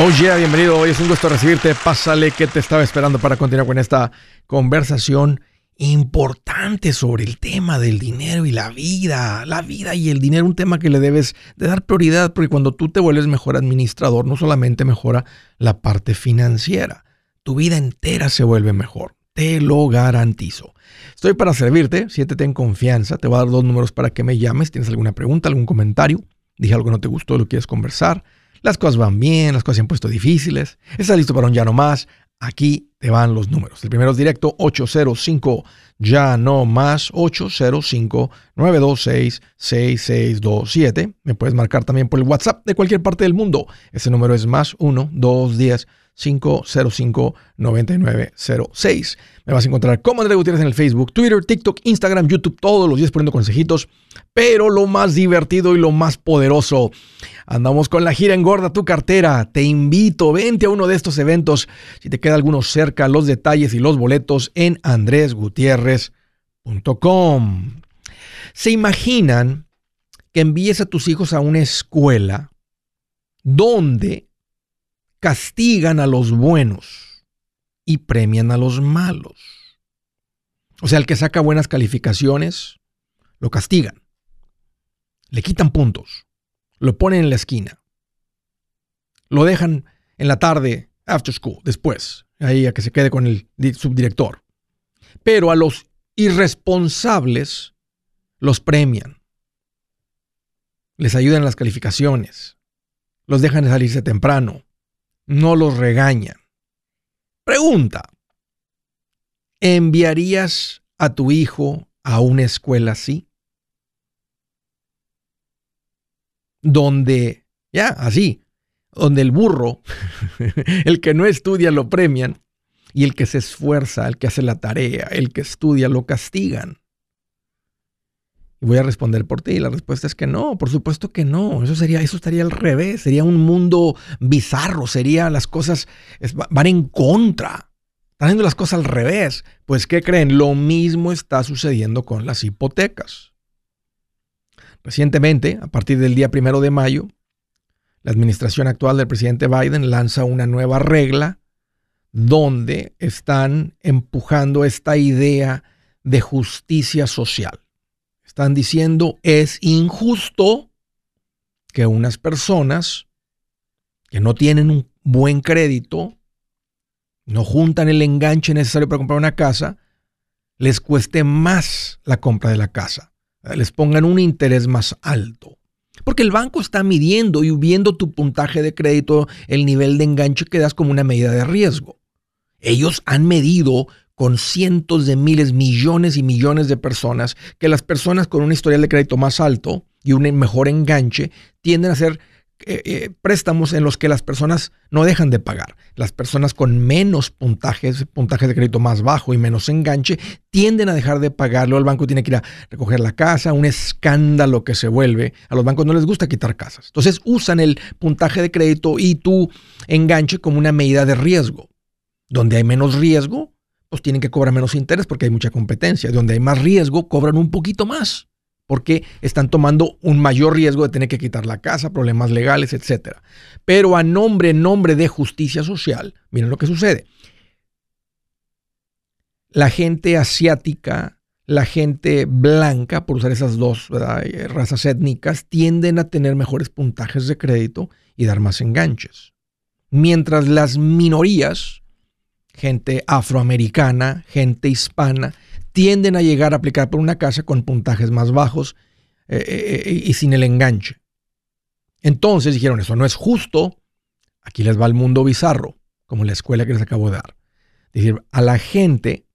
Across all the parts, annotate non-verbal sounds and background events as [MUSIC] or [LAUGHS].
Oye, bienvenido. Hoy es un gusto recibirte. Pásale que te estaba esperando para continuar con esta conversación importante sobre el tema del dinero y la vida. La vida y el dinero, un tema que le debes de dar prioridad porque cuando tú te vuelves mejor administrador, no solamente mejora la parte financiera, tu vida entera se vuelve mejor. Te lo garantizo. Estoy para servirte, siéntete en confianza, te voy a dar dos números para que me llames, tienes alguna pregunta, algún comentario, dije algo que no te gustó, lo quieres conversar, las cosas van bien, las cosas se han puesto difíciles, estás listo para un ya no más, aquí te van los números. El primero es directo 805 ya no más 805 926 6627. Me puedes marcar también por el WhatsApp de cualquier parte del mundo. Ese número es más 1 210 505-9906. Me vas a encontrar como André Gutiérrez en el Facebook, Twitter, TikTok, Instagram, YouTube, todos los días poniendo consejitos. Pero lo más divertido y lo más poderoso, andamos con la gira Engorda tu cartera. Te invito, vente a uno de estos eventos. Si te queda alguno cerca, los detalles y los boletos en andresgutierrez.com. ¿Se imaginan que envíes a tus hijos a una escuela donde castigan a los buenos y premian a los malos. O sea, el que saca buenas calificaciones, lo castigan. Le quitan puntos. Lo ponen en la esquina. Lo dejan en la tarde, after school, después, ahí a que se quede con el subdirector. Pero a los irresponsables los premian. Les ayudan en las calificaciones. Los dejan salirse temprano no los regañan. Pregunta, ¿enviarías a tu hijo a una escuela así? Donde, ya, así, donde el burro, [LAUGHS] el que no estudia lo premian y el que se esfuerza, el que hace la tarea, el que estudia lo castigan. Y voy a responder por ti. Y la respuesta es que no, por supuesto que no. Eso sería, eso estaría al revés. Sería un mundo bizarro. Sería las cosas van en contra. Están haciendo las cosas al revés. Pues, ¿qué creen? Lo mismo está sucediendo con las hipotecas. Recientemente, a partir del día primero de mayo, la administración actual del presidente Biden lanza una nueva regla donde están empujando esta idea de justicia social. Están diciendo es injusto que unas personas que no tienen un buen crédito, no juntan el enganche necesario para comprar una casa, les cueste más la compra de la casa, les pongan un interés más alto. Porque el banco está midiendo y viendo tu puntaje de crédito, el nivel de enganche que das como una medida de riesgo. Ellos han medido con cientos de miles, millones y millones de personas, que las personas con un historial de crédito más alto y un mejor enganche tienden a hacer eh, eh, préstamos en los que las personas no dejan de pagar. Las personas con menos puntajes, puntajes de crédito más bajo y menos enganche, tienden a dejar de pagarlo. El banco tiene que ir a recoger la casa, un escándalo que se vuelve. A los bancos no les gusta quitar casas. Entonces usan el puntaje de crédito y tu enganche como una medida de riesgo. Donde hay menos riesgo, pues tienen que cobrar menos interés porque hay mucha competencia. Donde hay más riesgo, cobran un poquito más porque están tomando un mayor riesgo de tener que quitar la casa, problemas legales, etc. Pero a nombre, nombre de justicia social, miren lo que sucede. La gente asiática, la gente blanca, por usar esas dos razas étnicas, tienden a tener mejores puntajes de crédito y dar más enganches. Mientras las minorías, gente afroamericana, gente hispana, tienden a llegar a aplicar por una casa con puntajes más bajos eh, eh, eh, y sin el enganche. Entonces dijeron, eso no es justo, aquí les va el mundo bizarro, como la escuela que les acabo de dar. decir, a la gente,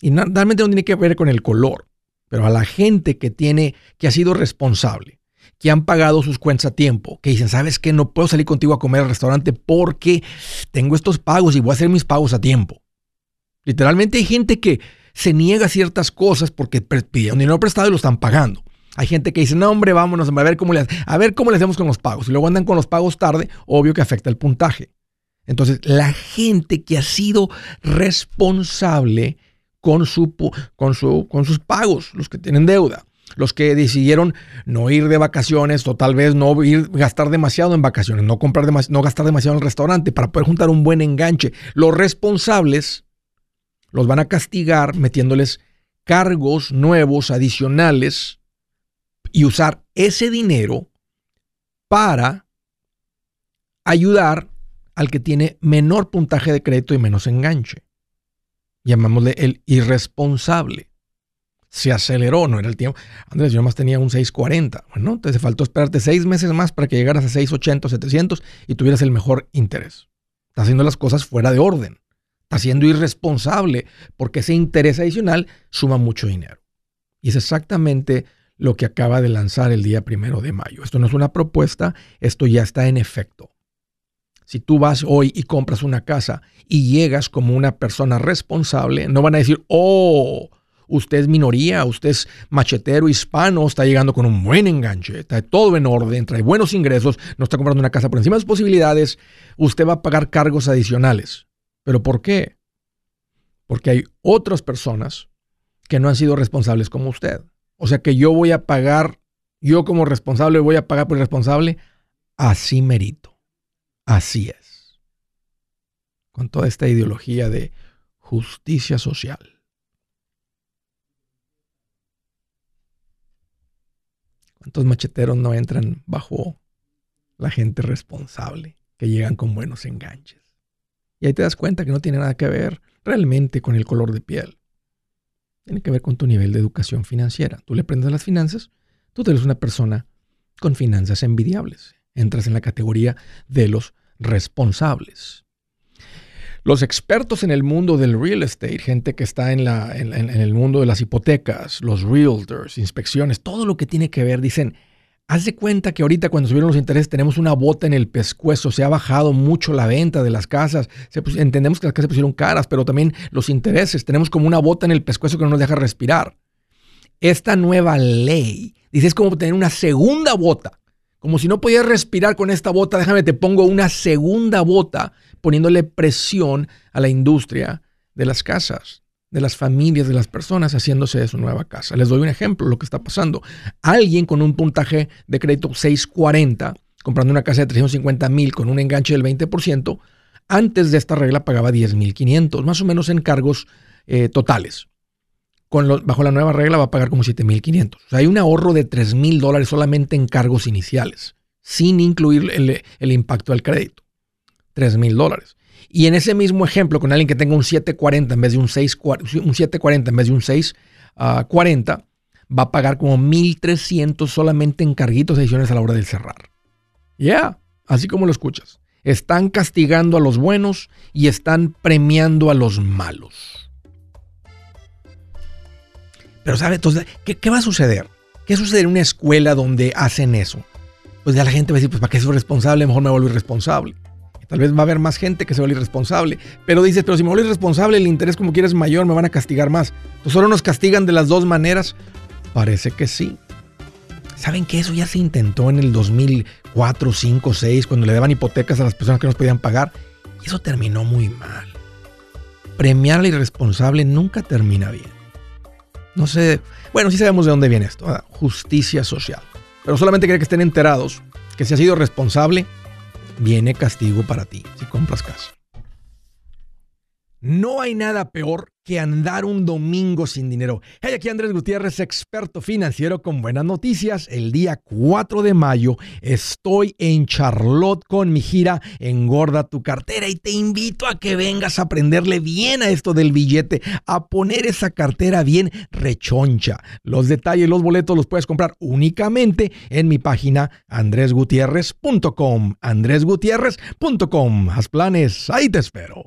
y realmente no tiene que ver con el color, pero a la gente que tiene, que ha sido responsable, que han pagado sus cuentas a tiempo, que dicen, ¿sabes qué? No puedo salir contigo a comer al restaurante porque tengo estos pagos y voy a hacer mis pagos a tiempo. Literalmente hay gente que se niega a ciertas cosas porque pidieron dinero prestado y lo están pagando. Hay gente que dice, no hombre, vámonos a ver cómo le, a ver cómo le hacemos con los pagos. Y luego andan con los pagos tarde, obvio que afecta el puntaje. Entonces, la gente que ha sido responsable con, su, con, su, con sus pagos, los que tienen deuda, los que decidieron no ir de vacaciones o tal vez no ir gastar demasiado en vacaciones, no comprar no gastar demasiado en el restaurante para poder juntar un buen enganche. Los responsables los van a castigar metiéndoles cargos nuevos adicionales y usar ese dinero para ayudar al que tiene menor puntaje de crédito y menos enganche. Llamámosle el irresponsable se aceleró, no era el tiempo. Andrés, yo más tenía un 640. Bueno, te faltó esperarte seis meses más para que llegaras a 680, 700 y tuvieras el mejor interés. Estás haciendo las cosas fuera de orden. Estás siendo irresponsable porque ese interés adicional suma mucho dinero. Y es exactamente lo que acaba de lanzar el día primero de mayo. Esto no es una propuesta, esto ya está en efecto. Si tú vas hoy y compras una casa y llegas como una persona responsable, no van a decir, oh, usted es minoría, usted es machetero hispano, está llegando con un buen enganche, está todo en orden, trae buenos ingresos, no está comprando una casa por encima de sus posibilidades, usted va a pagar cargos adicionales. ¿Pero por qué? Porque hay otras personas que no han sido responsables como usted. O sea que yo voy a pagar, yo como responsable voy a pagar por el responsable, así merito. Así es. Con toda esta ideología de justicia social. ¿Cuántos macheteros no entran bajo la gente responsable que llegan con buenos enganches? Y ahí te das cuenta que no tiene nada que ver realmente con el color de piel. Tiene que ver con tu nivel de educación financiera. Tú le aprendes las finanzas, tú eres una persona con finanzas envidiables. Entras en la categoría de los responsables. Los expertos en el mundo del real estate, gente que está en, la, en, el mundo de las hipotecas, los realtors, inspecciones, todo lo que tiene que ver, dicen, haz de cuenta que ahorita cuando subieron los intereses tenemos una bota en el pescuezo, se ha bajado mucho la venta de las casas, entendemos que las casas se pusieron caras, pero también los intereses, tenemos como una bota en el pescuezo que no nos deja respirar. Esta nueva ley, dice, es como tener una segunda bota, como si no podías respirar con esta bota, déjame, te pongo una segunda bota poniéndole presión a la industria de las casas, de las familias, de las personas haciéndose de su nueva casa. Les doy un ejemplo, lo que está pasando. Alguien con un puntaje de crédito 640, comprando una casa de 350 mil con un enganche del 20%, antes de esta regla pagaba 10 mil 500, más o menos en cargos eh, totales. Bajo la nueva regla va a pagar como 7 mil 500. O sea, hay un ahorro de 3 mil dólares solamente en cargos iniciales, sin incluir el, impacto al crédito. 3 mil dólares. Y en ese mismo ejemplo, con alguien que tenga un 740 en vez de un 640, un 740 en vez de un 640, ah, va a pagar como 1.300 solamente en carguitos adicionales a la hora de cerrar. Ya, así como lo escuchas. Están castigando a los buenos y están premiando a los malos. Pero ¿sabe? Entonces, ¿qué, ¿qué, va a suceder? ¿Qué sucede en una escuela donde hacen eso? Pues ya la gente va a decir, pues ¿para qué soy responsable? Mejor me vuelvo irresponsable. Tal vez va a haber más gente que se vuelve irresponsable. Pero dices, pero si me vuelvo irresponsable, el interés como quieres mayor, me van a castigar más. ¿Entonces solo nos castigan de las dos maneras? Parece que sí. ¿Saben que eso ya se intentó en el 2004, 5, 6, cuando le daban hipotecas a las personas que no podían pagar? Y eso terminó muy mal. Premiar al irresponsable nunca termina bien. No sé, bueno, sí sabemos de dónde viene esto, justicia social. Pero solamente quería que estén enterados que si ha sido responsable, viene castigo para ti si compras casa. No hay nada peor que andar un domingo sin dinero. Hey, aquí Andrés Gutiérrez, experto financiero con buenas noticias. El día 4 de mayo estoy en Charlotte con mi gira Engorda tu cartera y te invito a que vengas a aprenderle bien a esto del billete, a poner esa cartera bien rechoncha. Los detalles, los boletos los puedes comprar únicamente en mi página andresgutierrez.com. andresgutierrez.com. Haz planes, ahí te espero.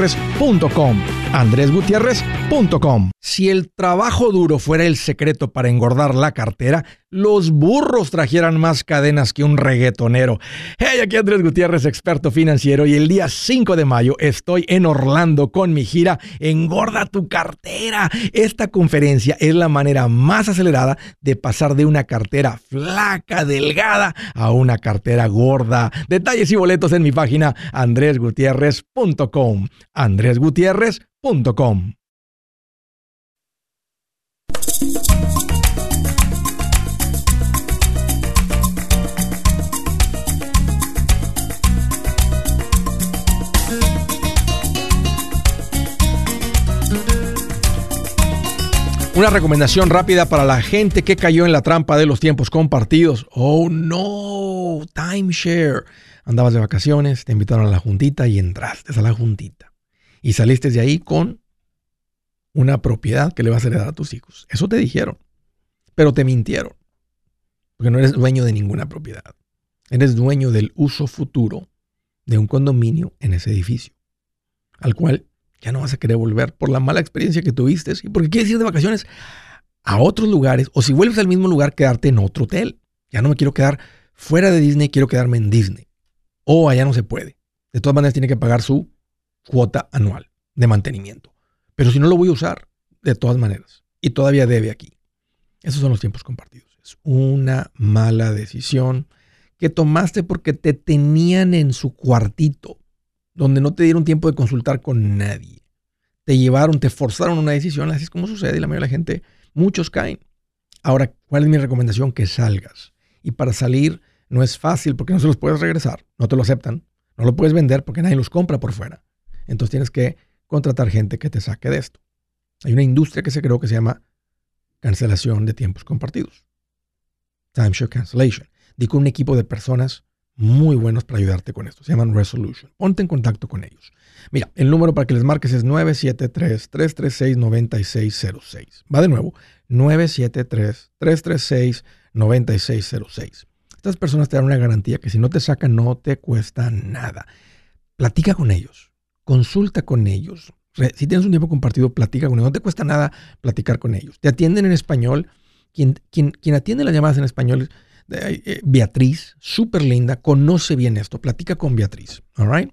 andresgutierrez.com. andresgutierrez.com. Si el trabajo duro fuera el secreto para engordar la cartera, los burros trajeran más cadenas que un reggaetonero. Hey, aquí Andrés Gutiérrez, experto financiero, y el día 5 de mayo estoy en Orlando con mi gira Engorda tu cartera. Esta conferencia es la manera más acelerada de pasar de una cartera flaca, delgada, a una cartera gorda. Detalles y boletos en mi página andresgutierrez.com. andresgutierrez.com. Una recomendación rápida para la gente que cayó en la trampa de los tiempos compartidos. Oh no, timeshare. Andabas de vacaciones, te invitaron a la juntita y entraste a la juntita. Y saliste de ahí con una propiedad que le vas a heredar a tus hijos. Eso te dijeron. Pero te mintieron. Porque no eres dueño de ninguna propiedad. Eres dueño del uso futuro de un condominio en ese edificio. Al cual ya no vas a querer volver por la mala experiencia que tuviste y porque quieres ir de vacaciones a otros lugares o si vuelves al mismo lugar quedarte en otro hotel. Ya no me quiero quedar fuera de Disney, quiero quedarme en Disney. O allá no se puede. De todas maneras tiene que pagar su cuota anual de mantenimiento. Pero si no lo voy a usar, de todas maneras. Y todavía debe aquí. Esos son los tiempos compartidos. Es una mala decisión que tomaste porque te tenían en su cuartito donde no te dieron tiempo de consultar con nadie. Te llevaron, te forzaron una decisión, así es como sucede y la mayoría de la gente, muchos caen. Ahora, ¿cuál es mi recomendación? Que salgas. Y para salir no es fácil porque no se los puedes regresar, no te lo aceptan, no lo puedes vender porque nadie los compra por fuera. Entonces tienes que contratar gente que te saque de esto. Hay una industria que se creó que se llama cancelación de tiempos compartidos. Timeshare cancellation. Di con un equipo de personas muy buenos para ayudarte con esto. Se llaman Resolution. Ponte en contacto con ellos. Mira, el número para que les marques es 973-336-9606. Va de nuevo, 973-336-9606. Estas personas te dan una garantía que si no te sacan no te cuesta nada. Platica con ellos, consulta con ellos. Si tienes un tiempo compartido, platica con ellos. No te cuesta nada platicar con ellos. Te atienden en español. Quien, quien, quien atiende las llamadas en español eh, Beatriz, súper linda, conoce bien esto. Platica con Beatriz. All right?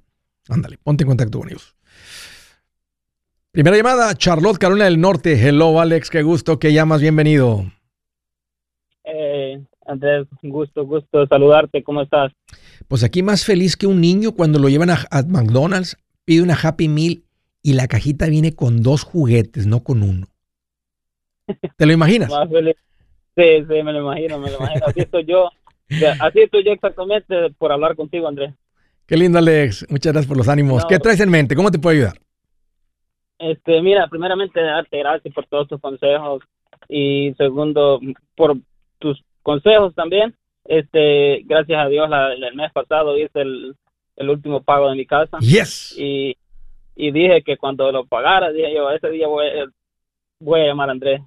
Ándale, ponte en contacto con ellos. Primera llamada, Charlotte, Carolina del Norte. Hello, Alex, qué gusto que llamas. Bienvenido. Eh, Andrés, gusto, gusto saludarte. ¿Cómo estás? Pues aquí más feliz que un niño cuando lo llevan a, McDonald's, pide una Happy Meal y la cajita viene con dos juguetes, no con uno. ¿Te lo imaginas? Sí, sí, me lo imagino, me lo imagino. Así estoy yo. Así estoy yo exactamente por hablar contigo, Andrés. Qué lindo, Alex. Muchas gracias por los ánimos. ¿Qué traes en mente? ¿Cómo te puedo ayudar? Este, mira, primeramente darte gracias por todos tus consejos y segundo por tus consejos también. Este, gracias a Dios el mes pasado hice el, último pago de mi casa. Yes. Y, y dije que cuando lo pagara, dije yo, ese día voy, voy a llamar a Andrés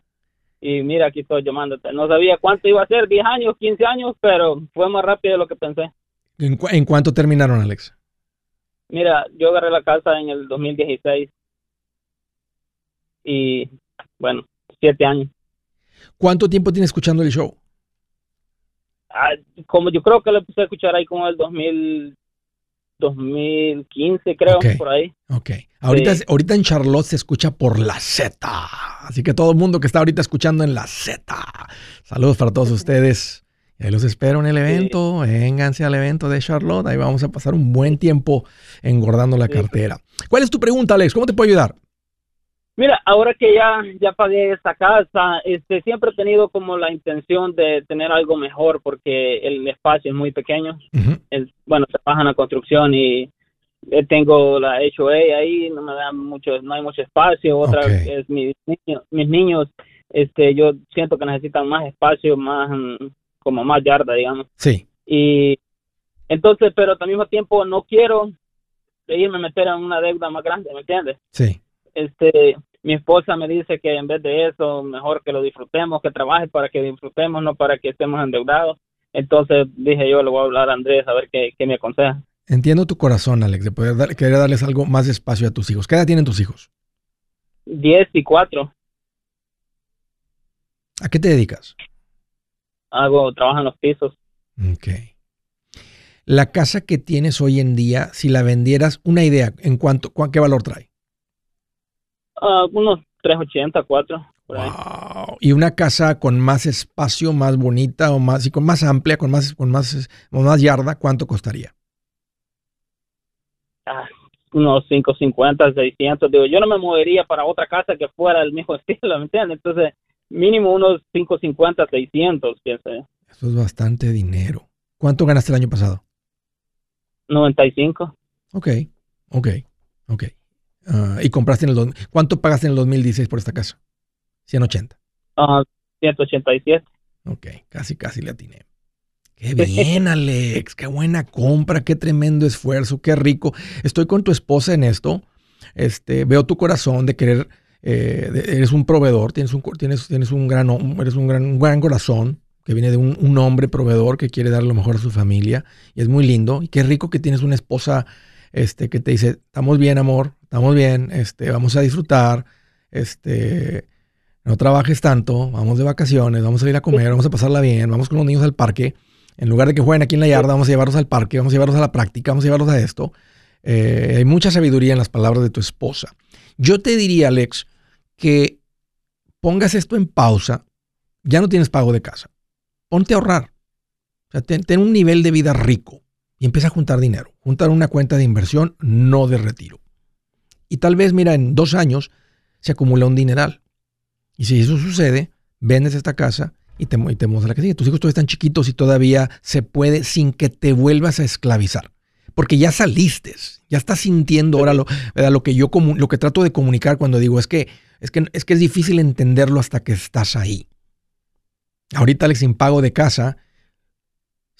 y mira, aquí estoy llamándote. No sabía cuánto iba a ser, 10 años, 15 años, pero fue más rápido de lo que pensé. ¿En, cuánto terminaron, Alex? Mira, yo agarré la casa en el 2016 y, bueno, 7 años. ¿Cuánto tiempo tiene escuchando el show? Ah, como yo creo que lo empecé a escuchar ahí como el 2000, 2015, creo, por ahí. Ok. Ahorita, ahorita en Charlotte se escucha por la Z. Así que todo el mundo que está ahorita escuchando en la Z. Saludos para todos ustedes. Ahí los espero en el evento. Vénganse al evento de Charlotte. Ahí vamos a pasar un buen tiempo engordando la cartera. ¿Cuál es tu pregunta, Alex? ¿Cómo te puedo ayudar? Mira, ahora que ya, ya pagué esta casa, este, siempre he tenido como la intención de tener algo mejor porque el espacio es muy pequeño. bueno, se baja la construcción y eh, tengo la HOA ahí, no me da mucho, no hay mucho espacio. Otra Ok. es mis niños, mis niños, este, yo siento que necesitan más espacio, más, como más yarda, digamos. Sí. Y entonces, pero al mismo tiempo no quiero irme a meter en una deuda más grande, ¿me entiendes? Sí. Este, mi esposa me dice que en vez de eso, mejor que lo disfrutemos, que trabaje para que disfrutemos, no para que estemos endeudados. Entonces dije yo, le voy a hablar a Andrés a ver qué, qué me aconseja. Entiendo tu corazón, Alex, de poder dar- querer darles algo más de espacio a tus hijos. ¿Qué edad tienen tus hijos? 10 y 4, ¿A qué te dedicas? hago, trabajo en los pisos. Ok. La casa que tienes hoy en día, si la vendieras, una idea, ¿en cuánto, cuán- qué valor trae? Ah, unos 380, 4. Por ahí. Wow. Y una casa con más espacio, más bonita o más, y con más amplia, con más, con más, con más yarda, ¿cuánto costaría? Ah, unos 550, 600. Digo, yo no me movería para otra casa que fuera el mismo [LAUGHS] estilo, ¿me entiendes? Entonces, mínimo unos 550, 600, pienso yo. Eso es bastante dinero. ¿Cuánto ganaste el año pasado? 95. Ok, ok, ok. Ah, y compraste en el... dos- ¿Cuánto pagaste en el 2016 por esta casa? 180. Ah, 187. Ok, casi, casi le atiné. Qué [LAUGHS] bien, Alex. Qué buena compra, qué tremendo esfuerzo, qué rico. Estoy con tu esposa en esto. Este, veo tu corazón de querer. eh, de- eres un proveedor, tienes un, tienes, tienes un gran, eres un gran, un gran corazón que viene de un, un hombre proveedor que quiere dar lo mejor a su familia y es muy lindo. Y qué rico que tienes una esposa este, que te dice, estamos bien, amor, estamos bien, este, vamos a disfrutar, este, no trabajes tanto, vamos de vacaciones, vamos a ir a comer, vamos a pasarla bien, vamos con los niños al parque. En lugar de que jueguen aquí en la yarda, vamos a llevarlos al parque, vamos a llevarlos a la práctica, vamos a llevarlos a esto. Eh, hay mucha sabiduría en las palabras de tu esposa. Yo te diría, Alex, que pongas esto en pausa. Ya no tienes pago de casa. Ponte a ahorrar. O sea, ten, ten un nivel de vida rico y empieza a juntar dinero. Juntar una cuenta de inversión, no de retiro. Y tal vez, mira, en dos años se acumula un dineral. Y si eso sucede, vendes esta casa y te, y te mudas a la que sigue. Tus hijos todavía están chiquitos y todavía se puede sin que te vuelvas a esclavizar. Porque ya saliste, ya estás sintiendo ahora lo, lo que yo lo que trato de comunicar cuando digo es que, es que es que es difícil entenderlo hasta que estás ahí. Ahorita, Alex, sin pago de casa,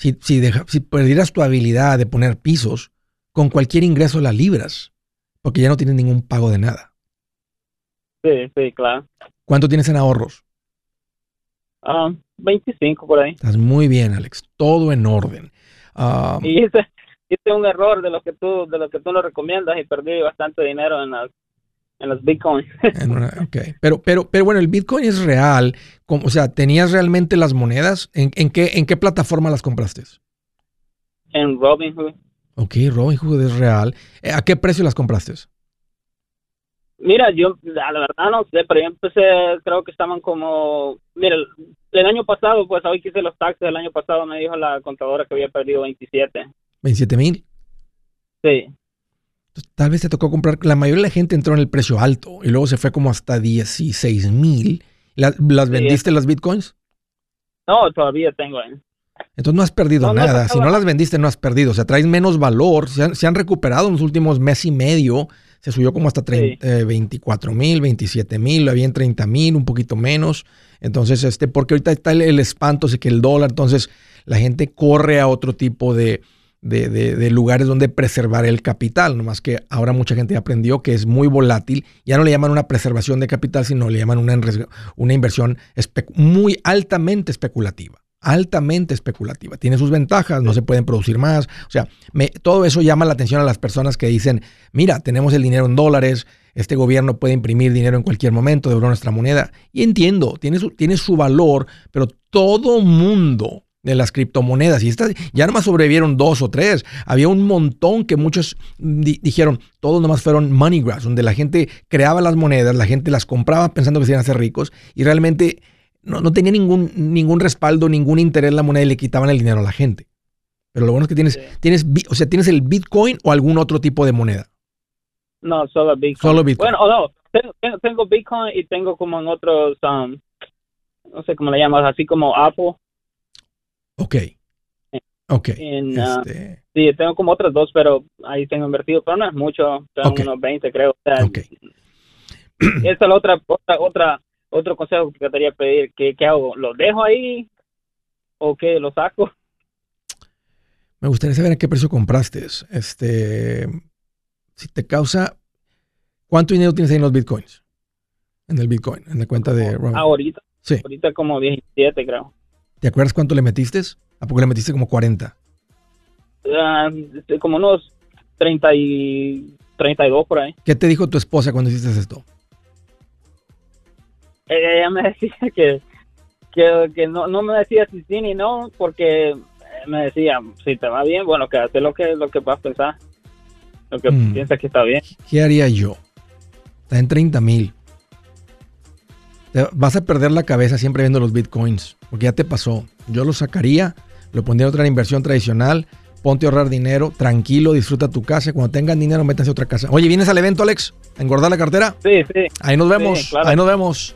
si, si, deja- si perdieras tu habilidad de poner pisos, con cualquier ingreso la libras, porque ya no tienes ningún pago de nada. Sí, sí, claro. ¿Cuánto tienes en ahorros? Ah, 25 por ahí. Estás muy bien, Alex. Todo en orden. Ah, Y hice, hice un error de lo que tú de lo que tú nos recomiendas y perdí bastante dinero en las en los bitcoins. [LAUGHS] en una- ok. Pero, pero, pero bueno, el Bitcoin es real. Como- o sea, ¿tenías realmente las monedas? ¿En, en qué, ¿En qué plataforma las compraste? en Robinhood. Ok, Robinhood es real. Eh, ¿A qué precio las compraste? Mira, yo la verdad no sé, pero yo empecé, creo que estaban como, mira, el, el año pasado, pues hoy que hice los taxes, el año pasado me dijo la contadora que había perdido 27. 27 mil. Sí, Tal vez te tocó comprar. La mayoría de la gente entró en el precio alto y luego se fue como hasta 16 mil. ¿Las, las Sí, vendiste las bitcoins? no, todavía tengo ahí. Entonces no has perdido No, nada. no, si no. las vendiste, no has perdido. O sea, traes menos valor. Se han, se han recuperado en los últimos mes y medio. Se subió como hasta 30, eh, 24 mil, 27 mil, había en 30 mil, un poquito menos. Entonces, este, porque ahorita está el, el espanto, sé que el dólar, entonces la gente corre a otro tipo de, de, de- de lugares donde preservar el capital. Nomás que ahora mucha gente aprendió que es muy volátil. Ya no le llaman una preservación de capital, sino le llaman una, una inversión muy altamente especulativa. Altamente especulativa. Tiene sus ventajas, no se pueden producir más. O sea, todo eso llama la atención a las personas que dicen, mira, tenemos el dinero en dólares, este gobierno puede imprimir dinero en cualquier momento, devolver nuestra moneda. Y entiendo, tiene su, tiene su valor, pero todo mundo de las criptomonedas, y estas ya nomás sobrevivieron dos o tres, había un montón que muchos di- dijeron, todos nomás fueron money grabs, donde la gente creaba las monedas, la gente las compraba pensando que se iban a hacer ricos, y realmente no, no tenía ningún, ningún respaldo, ningún interés la moneda y le quitaban el dinero a la gente. Pero lo bueno es que tienes, Sí. tienes, o sea, tienes el Bitcoin o algún otro tipo de moneda. No, solo Bitcoin. Solo Bitcoin. Bueno, o no, tengo, tengo, tengo Bitcoin y tengo como en otros, um, no sé cómo le llamas, así como Apple. Ok. Ok. En, ah, este, sí, tengo como otras dos, pero ahí tengo invertido, pero no es mucho, tengo Ok. unos 20 creo. O sea, ok. [CLEARS THROAT] Esta es la otra, otra, otra, otro consejo que quería pedir. ¿Qué, qué hago? ¿Los dejo ahí o qué? ¿Los saco? Me gustaría saber a qué precio compraste. Este, si te causa, ¿cuánto dinero tienes ahí en los bitcoins? En el bitcoin, en la cuenta de Robin. Ahorita, Sí. ahorita como 17 creo. ¿Te acuerdas cuánto le metiste? ¿A poco le metiste como 40? Ah, este, como unos 30 y 32 por ahí. ¿Qué te dijo tu esposa cuando hiciste esto? Ella me [LAUGHS] decía que, que, que no, no me decía si sí ni no, porque me decía, si te va bien, bueno, que lo que, lo que vas a pensar, lo que Mm. piensas que está bien. ¿Qué haría yo? Está en 30 mil. Te- Vas a perder la cabeza siempre viendo los bitcoins, porque ya te pasó. Yo lo sacaría, lo pondría en otra inversión tradicional, ponte a ahorrar dinero, tranquilo, disfruta tu casa. Cuando tengan dinero, métanse a otra casa. Oye, ¿vienes al evento, Alex? ¿A engordar la cartera? Sí, sí. Ahí nos vemos, Sí, claro. ahí nos vemos.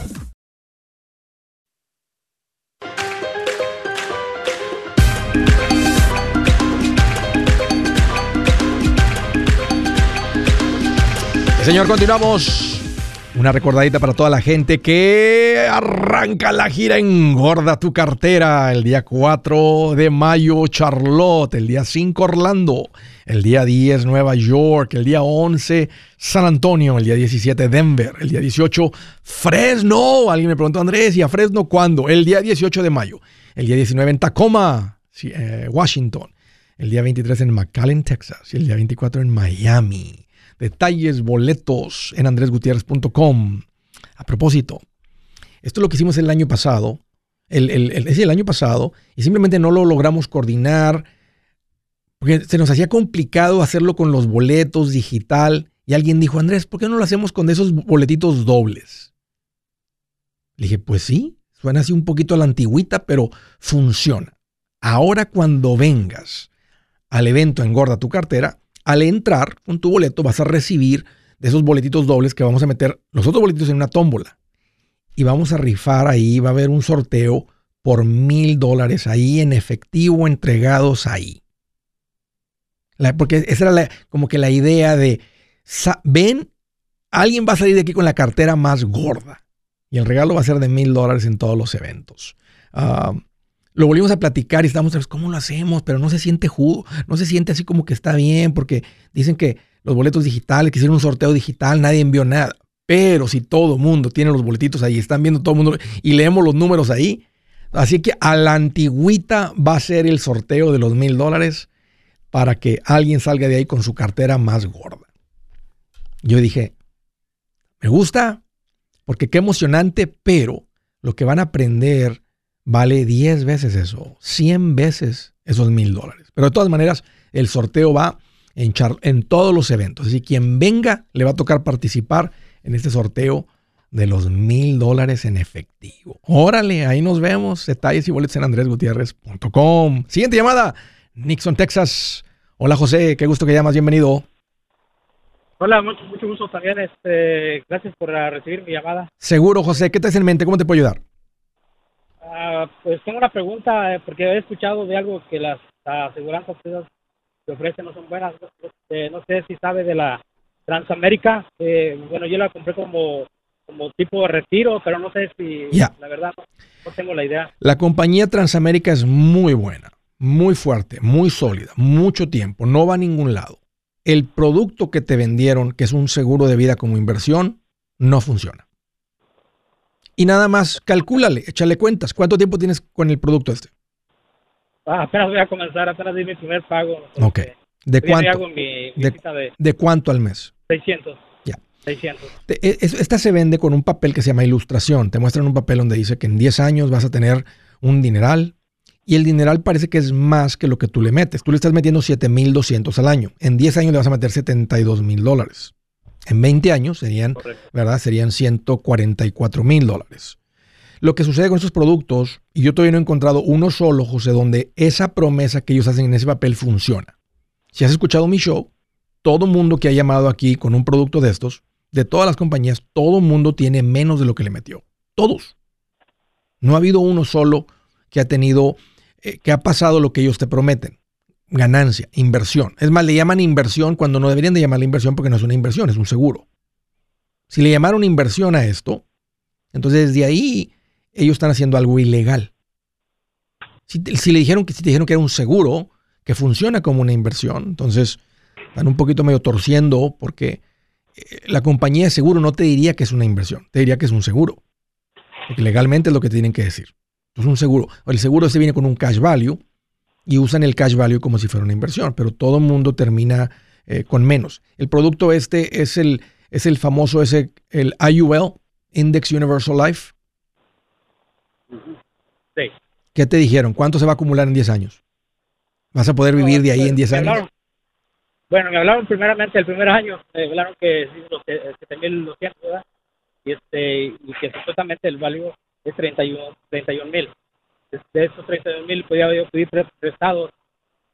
Señor, continuamos. Una recordadita para toda la gente que arranca la gira Engorda tu cartera. El día 4 de mayo Charlotte, el día 5 Orlando, el día 10 Nueva York, el día 11 San Antonio, el día 17 Denver, el día 18 Fresno. Alguien me preguntó, Andrés, ¿y a Fresno cuándo? El día 18 de mayo, el día 19 en Tacoma, eh, Washington, el día 23 en McAllen, Texas. Y el día 24 en Miami. Detalles, boletos en andresgutierrez.com. A propósito, esto es lo que hicimos el año pasado, el, el, sí, el año pasado, y simplemente no lo logramos coordinar, porque se nos hacía complicado hacerlo con los boletos digital, y alguien dijo, Andrés, ¿por qué no lo hacemos con esos boletitos dobles? Le dije, pues sí, suena así un poquito a la antigüita, pero funciona. Ahora cuando vengas al evento Engorda tu cartera, al entrar con tu boleto vas a recibir de esos boletitos dobles que vamos a meter los otros boletitos en una tómbola. Y vamos a rifar ahí, va a haber un sorteo por mil dólares ahí en efectivo entregados ahí. Porque esa era la- como que la idea de, ven, alguien va a salir de aquí con la cartera más gorda. Y el regalo va a ser de mil dólares en todos los eventos. Ah, lo volvimos a platicar y estamos, ¿cómo lo hacemos? Pero no se siente jugo, no se siente así como que está bien, porque dicen que los boletos digitales, que hicieron un sorteo digital, nadie envió nada. Pero si todo mundo tiene los boletitos ahí, están viendo todo el mundo y leemos los números ahí. Así que a la antigüita va a ser el sorteo de los mil dólares para que alguien salga de ahí con su cartera más gorda. Yo dije, me gusta, porque qué emocionante, pero lo que van a aprender vale 10 veces eso, 100 veces esos mil dólares. Pero de todas maneras, el sorteo va en, en todos los eventos. Así que quien venga le va a tocar participar en este sorteo de los mil dólares en efectivo. Órale, ahí nos vemos. Detalles y boletos en andresgutierrez.com. Siguiente llamada, Nixon, Texas. Hola José, qué gusto que llamas, bienvenido. Hola, mucho, mucho gusto también. Este, gracias por ah, recibir mi llamada. Seguro, José, ¿qué te en mente? ¿Cómo te puedo ayudar? Ah, pues tengo una pregunta, eh, porque he escuchado de algo que las aseguranzas que ofrecen no son buenas. Este, no sé si sabe de la Transamérica. Eh, bueno, yo la compré como, como tipo de retiro, pero no sé si, la verdad, no, no tengo la idea. La compañía Transamérica es muy buena, muy fuerte, muy sólida, mucho tiempo, no va a ningún lado. El producto que te vendieron, que es un seguro de vida como inversión, no funciona. Y nada más, calcúlale, échale cuentas. ¿Cuánto tiempo tienes con el producto este? Ah, apenas voy a comenzar, apenas di mi primer pago. Ok. ¿De cuánto? Hago mi, mi De- cita de ¿De cuánto al mes? 600. Ya. 600. Te- e- es- Esta se vende con un papel que se llama ilustración. Te muestran un papel donde dice que en 10 años vas a tener un dineral y el dineral parece que es más que lo que tú le metes. Tú le estás metiendo 7,200 al año. En 10 años le vas a meter 72 mil dólares. En 20 años serían, Correcto. ¿verdad? Serían 144 mil dólares. Lo que sucede con estos productos, y yo todavía no he encontrado uno solo, José, donde esa promesa que ellos hacen en ese papel funciona. Si has escuchado mi show, todo mundo que ha llamado aquí con un producto de estos, de todas las compañías, todo mundo tiene menos de lo que le metió. Todos. No ha habido uno solo que ha tenido, eh, que ha pasado lo que ellos te prometen. Ganancia, inversión. Es más, le llaman inversión cuando no deberían de llamarle inversión porque no es una inversión, es un seguro. Si le llamaron inversión a esto, entonces desde ahí ellos están haciendo algo ilegal. Si, le dijeron que si te dijeron que era un seguro que funciona como una inversión, entonces están un poquito medio torciendo porque eh, la compañía de seguro no te diría que es una inversión, te diría que es un seguro. Porque legalmente es lo que tienen que decir. Es un seguro. El seguro se viene con un cash value y usan el cash value como si fuera una inversión, pero todo el mundo termina eh, con menos. El producto este es el, es el famoso, ese, el IUL, Index Universal Life. Sí. ¿Qué te dijeron? ¿Cuánto se va a acumular en 10 años? ¿Vas a poder vivir de ahí en 10 Me años? bueno, me hablaron primeramente el primer año, me hablaron que los que- 7.200, ¿verdad? Y, este, y que supuestamente el valor es 31 mil. De esos 31 mil podía yo pedir pre- prestados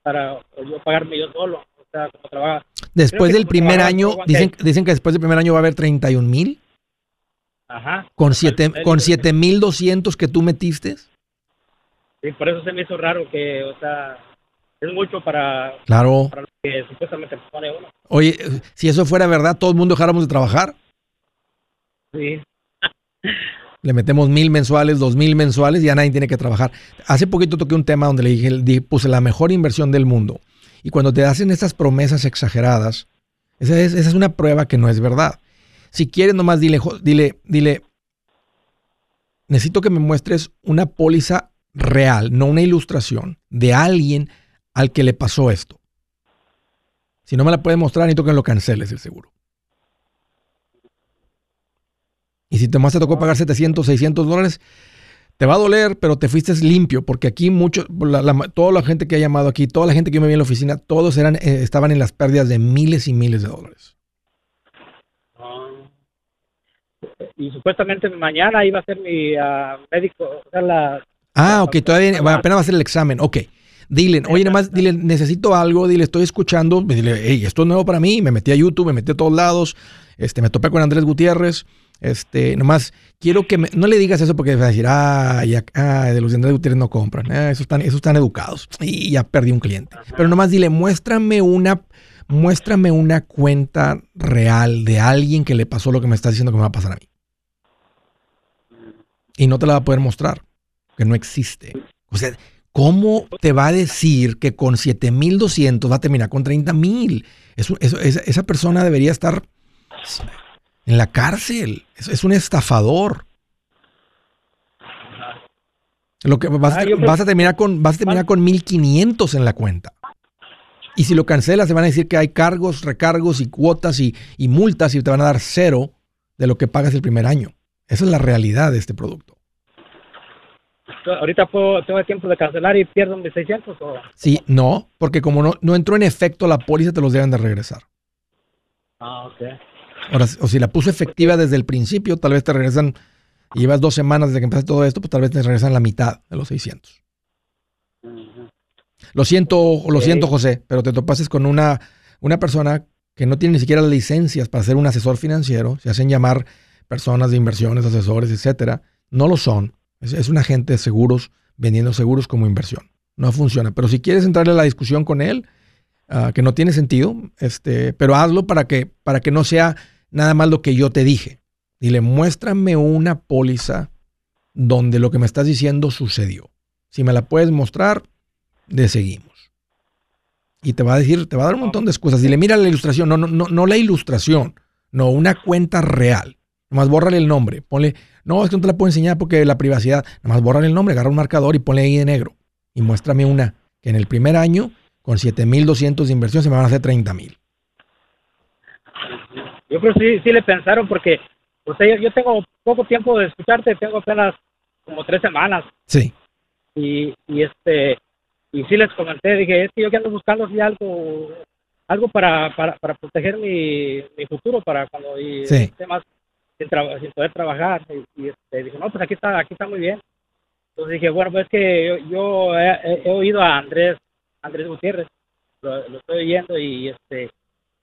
para yo pagarme yo solo, o sea, como trabaja. Después del primer año, dicen, dicen que después del primer año va a haber 31 mil. Ajá. Con siete- El- con el- 7,200 que tú metiste. Sí, por eso se me hizo raro que, o sea, es mucho para, Claro. para lo que supuestamente pone uno. Oye, si eso fuera verdad, todo el mundo dejáramos de trabajar. Sí. [LAUGHS] Le metemos mil mensuales, dos mil mensuales ya nadie tiene que trabajar. Hace poquito toqué un tema donde le dije, di- puse la mejor inversión del mundo. Y cuando te hacen estas promesas exageradas, esa es, una prueba que no es verdad. Si quieres, nomás dile, dile, dile, necesito que me muestres una póliza real, no una ilustración, de alguien al que le pasó esto. Si no me la puedes mostrar, necesito que lo canceles el seguro. Y si te más te tocó pagar 700, 600 dólares, te va a doler, pero te fuiste limpio, porque aquí mucho, la- la- toda la gente que ha llamado aquí, toda la gente que yo me vi en la oficina, todos eran, eh, estaban en las pérdidas de miles y miles de dólares. Ah. Y supuestamente mañana iba a ser mi ah, médico, o sea, la, Ah, ok, todavía va- apenas va a ser el examen. Ok. Dile, oye, nada más, dile, necesito algo, dile, estoy escuchando, dile, hey, esto es nuevo para mí, me metí a YouTube, me metí a todos lados, este, me topé con Andrés Gutiérrez, este, nomás, quiero que me, no le digas eso porque va a decir, ah, ya, ah, de los de Andrés Gutiérrez no compran, ah, esos están, esos están educados, y ya perdí un cliente. Pero nomás dile, muéstrame una, muéstrame una cuenta real de alguien que le pasó lo que me estás diciendo que me va a pasar a mí. Y no te la va a poder mostrar, que no existe. O sea, ¿cómo te va a decir que con 7200 va a terminar con 30000? Eso, eso- esa, esa persona debería estar en la cárcel. Es, es un estafador. Lo que vas, a- Ah, vas a terminar con vas a terminar con 1500 en la cuenta. Y si lo cancelas, te van a decir que hay cargos, recargos y cuotas y, y multas y te van a dar cero de lo que pagas el primer año. Esa es la realidad de este producto. ahorita puedo, tengo tiempo de cancelar y pierdo mis 600 o... Sí, no, porque como no, no entró en efecto la póliza, te los deben de regresar. Ah, ok. Ahora, o si la puso efectiva desde el principio, tal vez te regresan, y llevas dos semanas desde que empezaste todo esto, pues tal vez te regresan la mitad de los 600. Lo siento, lo siento, José, pero te topases con una, una persona que no tiene ni siquiera las licencias para ser un asesor financiero, se hacen llamar personas de inversiones, asesores, etcétera. No lo son. Es, es un agente de seguros vendiendo seguros como inversión. No funciona. Pero si quieres entrarle a la discusión con él, ah, que no tiene sentido, este, pero hazlo para que, para que no sea nada más lo que yo te dije. Dile, muéstrame una póliza donde lo que me estás diciendo sucedió. Si me la puedes mostrar, de seguimos. Y te va a decir, te va a dar un montón de excusas. Dile, mira la ilustración, no, no, no, no la ilustración, no, una cuenta real. Nomás bórrale el nombre, ponle, no, es que no te la puedo enseñar porque la privacidad, nomás bórrale el nombre, agarra un marcador y ponle ahí de negro. Y muéstrame una que en el primer año, con 7.200 de inversión, se me van a hacer 30.000. Yo creo que sí, sí le pensaron porque o sea, yo, yo tengo poco tiempo de escucharte, tengo apenas como tres semanas. Sí. Y, y este y sí les comenté, dije, es que yo que ando buscando así algo algo para, para, para proteger mi, mi futuro, para cuando y, Sí. sin, poder trabajar. Y, y, este, dije, no, pues aquí está, aquí está muy bien. Entonces dije, bueno, pues es que yo, yo he, he- he oído a Andrés, Andrés Gutiérrez, lo, lo estoy oyendo y este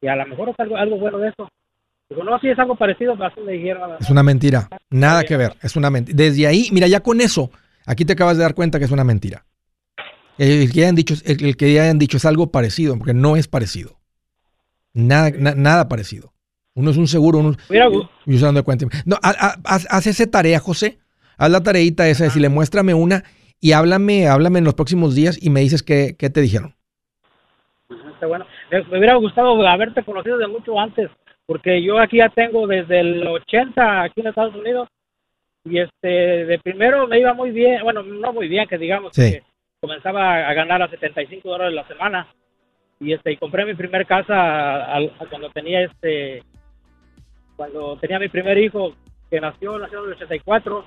y a lo mejor es algo, algo bueno de eso. Digo, no, sí es algo parecido, así me dijeron. Es una mentira. Nada que ver. Es una mentira. Desde ahí, mira, ya con eso, aquí te acabas de dar cuenta que es una mentira. El que hayan dicho, el, el que hayan dicho es algo parecido, porque no es parecido. Nada, na- nada parecido. Uno es un seguro, uno Mira, y usando de cuenta. No, ha- ha- haz, haz esa tarea, José. Haz la tareita esa, decirle, muéstrame una y háblame, háblame en los próximos días y me dices qué, qué te dijeron. Está bueno. Me, me hubiera gustado haberte conocido de mucho antes, porque yo aquí ya tengo desde el 80 aquí en Estados Unidos y este de primero me iba muy bien, bueno, no muy bien, que digamos Sí. que comenzaba a ganar a 75 dólares la semana y este y compré mi primer casa a cuando tenía este cuando tenía mi primer hijo que nació nació en el 84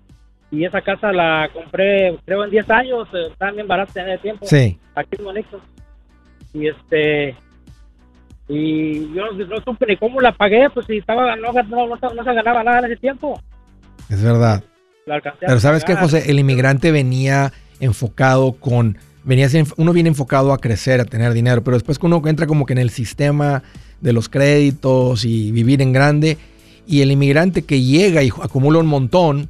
y esa casa la compré creo en 10 años, eh, estaba bien barata en ese tiempo Sí. aquí en Nixon. Y este y yo no, no supe ni cómo la pagué, pues si estaba no, no, no, se ganaba nada en ese tiempo. Es verdad. La Pero sabes qué, pagar. José, el inmigrante venía enfocado con, venía uno viene enfocado a crecer, a tener dinero, pero después que uno entra como que en el sistema de los créditos y vivir en grande, y el inmigrante que llega y acumula un montón,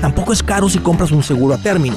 Tampoco es caro si compras un seguro a término.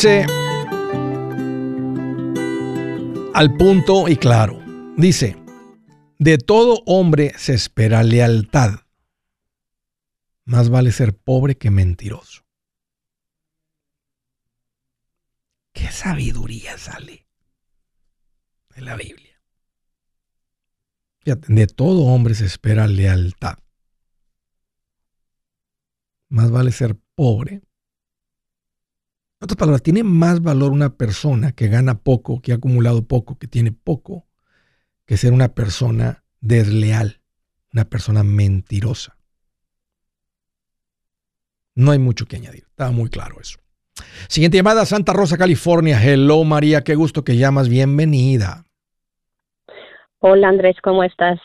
Dice, al punto y claro, dice, de todo hombre se espera lealtad. Más vale ser pobre que mentiroso. ¿Qué sabiduría sale de la Biblia? De todo hombre se espera lealtad. Más vale ser pobre. En otras palabras, tiene más valor una persona que gana poco, que ha acumulado poco, que tiene poco, que ser una persona desleal, una persona mentirosa. No hay mucho que añadir, está muy claro eso. Siguiente llamada, Santa Rosa, California. Hello María, qué gusto que llamas, bienvenida. Hola Andrés, ¿cómo estás?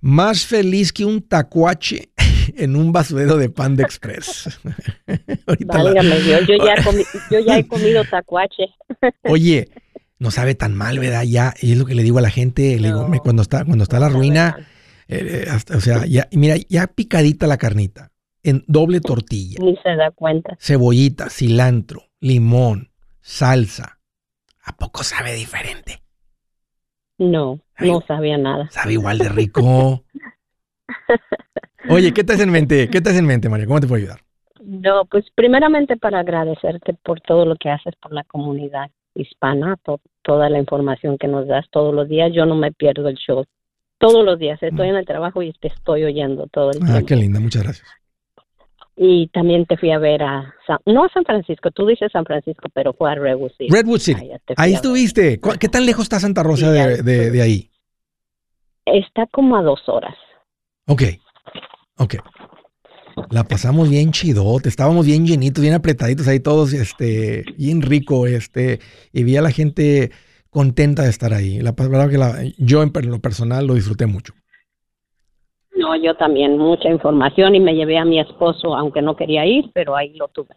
Más feliz que un tacuache en un basurero de Panda Express. [LAUGHS] Ahorita Válgame yo ya, comi- yo ya he comido [LAUGHS] tacuache. Oye, no sabe tan mal, ¿verdad? Ya, y es lo que le digo a la gente, le digo, me- cuando está, cuando está la ruina, eh, eh, hasta- o sea, ya, mira, ya picadita la carnita, en doble tortilla, Ni se da cuenta. cebollita, cilantro, limón, salsa. ¿A poco sabe diferente? No, no sabía nada. Sabe igual de rico. [LAUGHS] Oye, ¿qué te hace en mente? ¿Qué te hace en mente, María? ¿Cómo te puedo ayudar? No, pues primeramente para agradecerte por todo lo que haces por la comunidad. hispana, to- toda la información que nos das todos los días. Yo no me pierdo el show. Todos los días estoy en el trabajo y te estoy oyendo todo el Ah, tiempo. qué linda, muchas gracias. Y también te fui a ver a, San- no a San Francisco, tú dices San Francisco, pero fue a Redwood City. Redwood City. Ahí estuviste. ¿Cu- ¿Qué tan lejos está Santa Rosa Sí, de, de- de ahí? Está como a dos horas. Ok, ok. La pasamos bien chidote, estábamos bien llenitos, bien apretaditos ahí todos, este, bien rico, este, y vi a la gente contenta de estar ahí. La verdad que la- yo en lo personal lo disfruté mucho. No, yo también, mucha información y me llevé a mi esposo, aunque no quería ir, pero ahí lo tuve.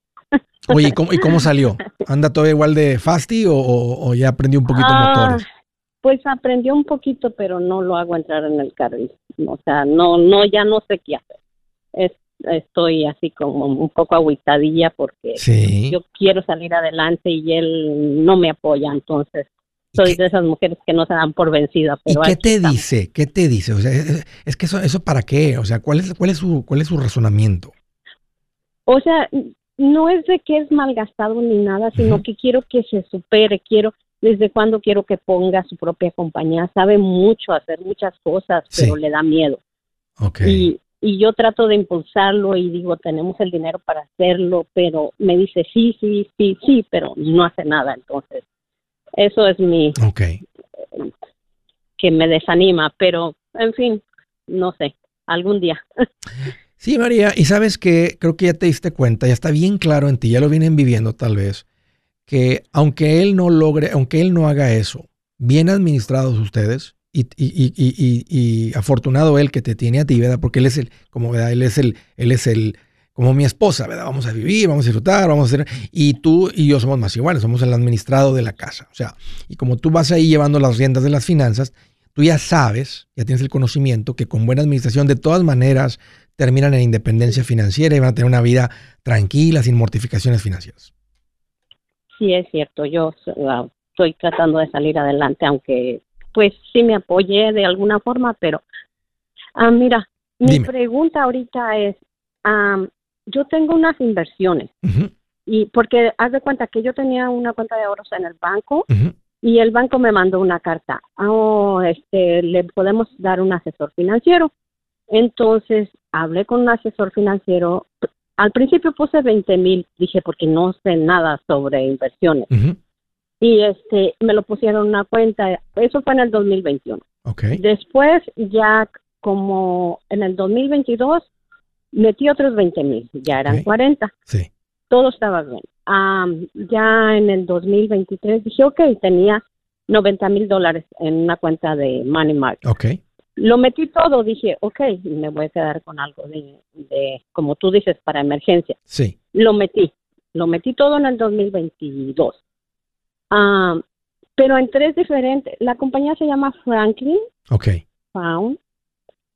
Oye, ¿y [LAUGHS] cómo, y cómo salió? ¿Anda todavía igual de fasti o, o- o ya aprendió un poquito Ah, motores? Pues aprendió un poquito, pero no lo hago entrar en el carril. O sea, no, no, ya no sé qué hacer. Es- estoy así como un poco agüitadilla porque Sí. yo quiero salir adelante y él no me apoya, entonces ¿Y soy qué- de esas mujeres que no se dan por vencida. ¿Y Pero qué aquí te estamos. dice? ¿Qué te dice? O sea, es, es que eso, eso para qué? O sea, ¿cuál es, cuál es su, cuál es su razonamiento? O sea, no es de que es malgastado ni nada, sino que quiero que se supere, quiero, desde cuando quiero que ponga su propia compañía, sabe mucho hacer muchas cosas, Sí. pero le da miedo. Ok. Y, y yo trato de impulsarlo y digo, tenemos el dinero para hacerlo, pero me dice, sí, sí, sí, sí, pero no hace nada. Entonces, eso es mi, Ok. que me desanima, pero, en fin, no sé, algún día. Sí, María, y sabes que creo que ya te diste cuenta, ya está bien claro en ti, ya lo vienen viviendo tal vez, que aunque él no logre, aunque él no haga eso, bien administrados ustedes, y, y- y- y- afortunado él que te tiene a ti, ¿verdad? Porque él es el, como, ¿verdad? Él es el, él es el, como mi esposa, ¿verdad? Vamos a vivir, vamos a disfrutar, vamos a hacer, y tú y yo somos más iguales, somos el administrado de la casa, o sea, y como tú vas ahí llevando las riendas de las finanzas, tú ya sabes, ya tienes el conocimiento que con buena administración, de todas maneras, terminan en independencia financiera y van a tener una vida tranquila, sin mortificaciones financieras. Sí, es cierto, yo uh, estoy tratando de salir adelante, aunque pues sí me apoyé de alguna forma, pero ah, mira, mi pregunta ahorita es, am, yo tengo unas inversiones y porque haz de cuenta que yo tenía una cuenta de ahorros en el banco y el banco me mandó una carta, oh, este, le podemos dar un asesor financiero. Entonces hablé con un asesor financiero. Al principio puse 20 mil, dije porque no sé nada sobre inversiones y este me lo pusieron en una cuenta. Eso fue en el 2021. Ok. Después ya como en el 2022 metí otros 20 mil, ya eran Ok. 40 Sí. todo estaba bien. Ya en el 2023 dije, ok, tenía 90 mil dólares en una cuenta de Money Market. Ok. Lo metí todo, dije, ok, me voy a quedar con algo de, de, como tú dices, para emergencia. Sí. Lo metí, lo metí todo en el 2022. Am, pero en tres diferentes, la compañía se llama Franklin Ok. Found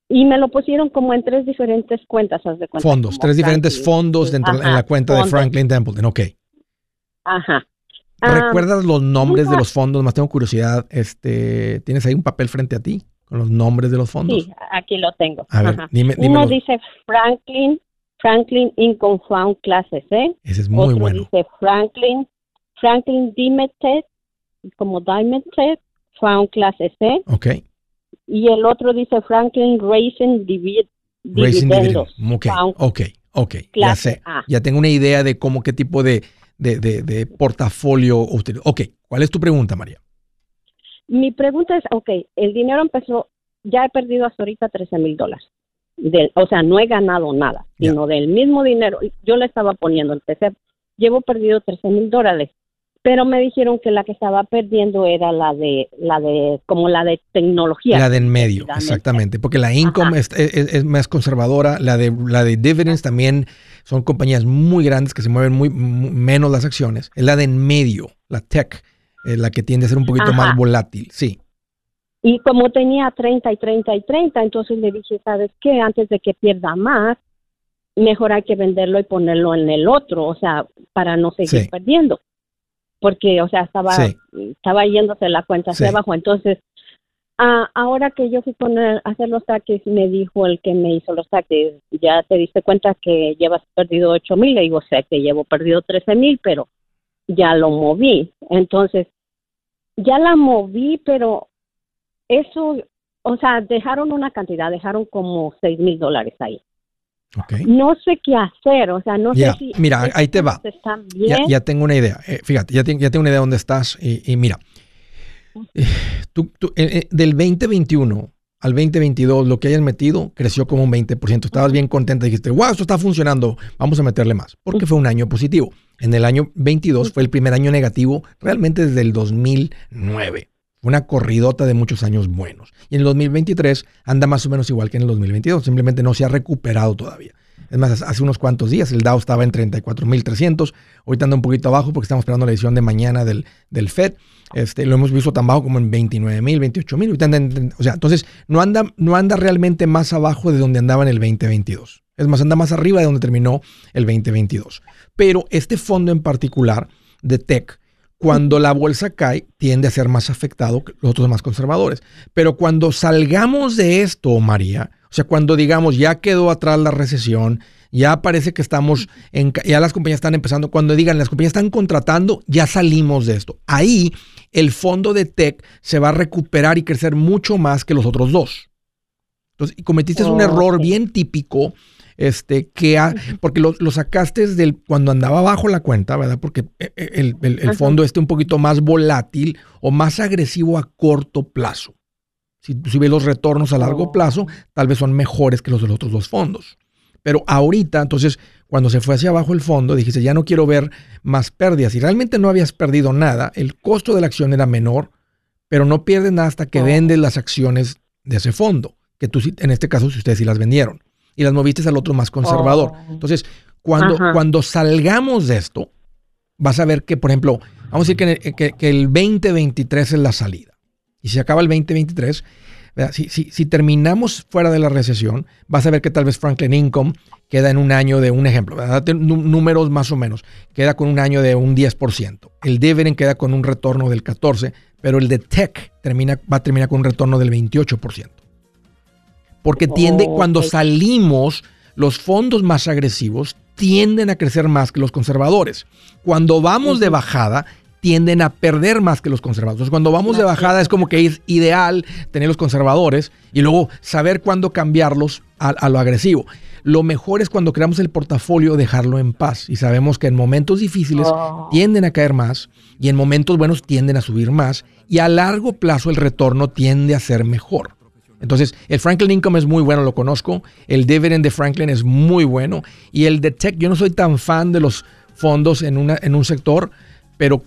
y me lo pusieron como en tres diferentes cuentas, haz de cuenta. Fondos. Tres diferentes fondos dentro en la cuenta de. Franklin Templeton. Ok. Ajá. Am, ¿Recuerdas los nombres de los fondos? Más tengo curiosidad. Este, ¿Tienes ahí un papel frente a ti con los nombres de los fondos? Sí, aquí lo tengo. A ver, dime, dime Uno los- dice Franklin, Franklin Income Fund clase C. Ese es muy Otro bueno. dice Franklin, Franklin Dimeted, como Dimeted, Fund clase C. Ok. Y el otro dice Franklin Racing Divid Racing Dividendos. Dividend. Ok, ok. Ya sé. A. Ya tengo una idea de cómo, qué tipo de, de, de, de portafolio usted. Ok, ¿cuál es tu pregunta, María? Mi pregunta es, ok, el dinero empezó, ya he perdido hasta ahorita 13 mil dólares. O sea, no he ganado nada, sino del mismo dinero. Yo le estaba poniendo, empecé, llevo perdido 13 mil dólares, pero me dijeron que la que estaba perdiendo era la de, la de, como la de tecnología. La de en medio, exactamente. Porque la income es, es- es más conservadora. La de, la de dividends también son compañías muy grandes que se mueven muy mu- menos las acciones. Es la de en medio, la tech, es la que tiende a ser un poquito Ajá. más volátil. Sí. Y como tenía 30 y 30 y 30, entonces le dije, ¿sabes qué? Antes de que pierda más, mejor hay que venderlo y ponerlo en el otro, o sea, para no seguir Sí. perdiendo. Porque, o sea, estaba, Sí. estaba yéndose la cuenta hacia Sí. abajo. Entonces, ah, ahora que yo fui con a hacer los taxis, me dijo el que me hizo los taxis, ya te diste cuenta que llevas perdido 8 mil. Le digo, o sea, que llevo perdido 13 mil, pero ya lo moví. Entonces, ya la moví, pero eso, o sea, dejaron una cantidad, dejaron como seis mil dólares ahí. Okay. No sé qué hacer, o sea, no sé si... mira, ahí te va. Ya, tengo una idea. Eh, fíjate, ya, te- ya tengo una idea de dónde estás. Y, y mira, eh, tú- tú, eh, eh, del 2021 al 2022, lo que hayas metido creció como un 20%. Estabas bien contenta. Dijiste, wow, esto está funcionando. Vamos a meterle más. Porque fue un año positivo. En el año 22 fue el primer año negativo realmente desde el 2009. Fue una corridota de muchos años buenos. Y en el 2023 anda más o menos igual que en el 2022. Simplemente no se ha recuperado todavía. Es más, hace unos cuantos días el Dow estaba en 34.300. Ahorita anda un poquito abajo porque estamos esperando la edición de mañana del, del Fed. Este, lo hemos visto tan bajo como en 29.000, 28.000. Ahorita anda en- O sea, entonces no anda, no anda realmente más abajo de donde andaba en el 2022. Es más, anda más arriba de donde terminó el 2022. Pero este fondo en particular de tech, cuando la bolsa cae, tiende a ser más afectado que los otros más conservadores. Pero cuando salgamos de esto, María, o sea, cuando digamos ya quedó atrás la recesión, ya parece que estamos, en, ya las compañías están empezando, cuando digan las compañías están contratando, ya salimos de esto. Ahí el fondo de tech se va a recuperar y crecer mucho más que los otros dos. Entonces, cometiste un error bien típico, este, que ha- porque lo, lo sacaste del cuando andaba bajo la cuenta, ¿verdad? Porque eh, eh, el, el- fondo este un poquito más volátil o más agresivo a corto plazo. Si, si ves los retornos a largo Oh. plazo, tal vez son mejores que los de los otros dos fondos. Pero ahorita, entonces, cuando se fue hacia abajo el fondo, dijiste, ya no quiero ver más pérdidas. Y realmente no habías perdido nada. El costo de la acción era menor, pero no pierdes nada hasta que Oh. vendes las acciones de ese fondo. Que tú, en este caso, si ustedes sí las vendieron. Y las moviste al otro más conservador. Oh. Entonces, cuando, Ajá. cuando salgamos de esto, vas a ver que, por ejemplo, vamos a decir que- que el 2023 es la salida. Y si acaba el 2023, ¿verdad? si, si- si terminamos fuera de la recesión, vas a ver que tal vez Franklin Income queda en un año de un ejemplo, números más o menos, queda con un año de un 10%. El dividend queda con un retorno del 14%, pero el de tech termina, va a terminar con un retorno del 28%. Porque tiende, Oh, cuando salimos, los fondos más agresivos tienden a crecer más que los conservadores. Cuando vamos de bajada, tienden a perder más que los conservadores. Entonces, cuando vamos de bajada es como que es ideal tener los conservadores y luego saber cuándo cambiarlos a, a lo agresivo. Lo mejor es cuando creamos el portafolio dejarlo en paz y sabemos que en momentos difíciles Oh. tienden a caer más y en momentos buenos tienden a subir más y a largo plazo el retorno tiende a ser mejor. Entonces, el Franklin Income es muy bueno, lo conozco. El dividend de Franklin es muy bueno. Y el de Tech, yo no soy tan fan de los fondos en, una, en un sector, pero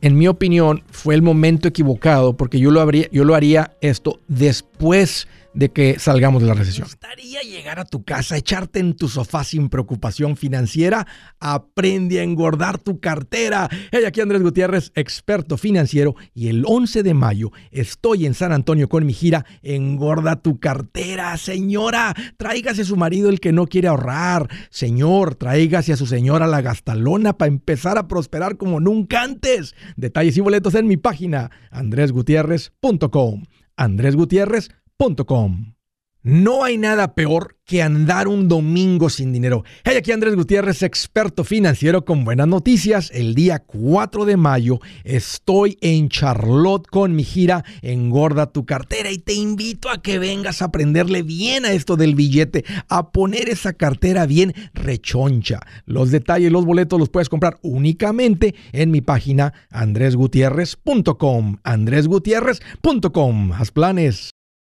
en mi opinión fue el momento equivocado porque yo lo, habría, yo lo haría esto después de que salgamos de la recesión. gustaría llegar a tu casa, echarte en tu sofá sin preocupación financiera? Aprende a engordar tu cartera. Hey, aquí Andrés Gutiérrez, experto financiero, y el 11 de mayo estoy en San Antonio con mi gira Engorda tu cartera. Señora, tráigase a su marido el que no quiere ahorrar. Señor, tráigase a su señora la gastalona para empezar a prosperar como nunca antes. Detalles y boletos en mi página andresgutierrez.com. No hay nada peor que andar un domingo sin dinero. Hey, aquí Andrés Gutiérrez, experto financiero con buenas noticias. El día 4 de mayo estoy en Charlotte con mi gira Engorda tu cartera y te invito a que vengas a aprenderle bien a esto del billete, a poner esa cartera bien rechoncha. Los detalles, los boletos los puedes comprar únicamente en mi página andresgutierrez.com. andresgutierrez.com. Haz planes.